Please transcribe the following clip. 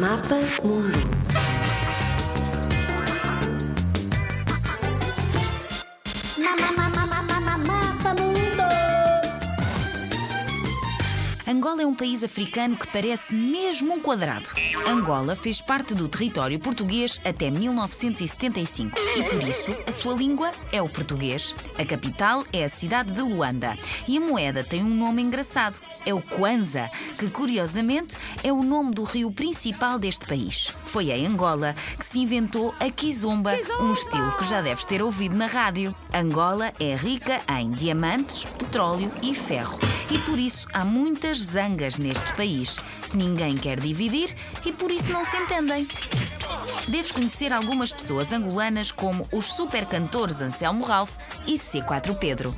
Mapa Mundo. Angola é um país africano que parece mesmo um quadrado. Angola fez parte do território português até 1975 e por isso a sua língua é o português. A capital é a cidade de Luanda e a moeda tem um nome engraçado, é o Kwanza, que curiosamente é o nome do rio principal deste país. Foi em Angola que se inventou a kizomba, um estilo que já deves ter ouvido na rádio. Angola é rica em diamantes, petróleo e ferro e por isso há muitas zangas neste país. Ninguém quer dividir e por isso não se entendem. Deves conhecer algumas pessoas angolanas como os super cantores Anselmo Ralph e C4 Pedro.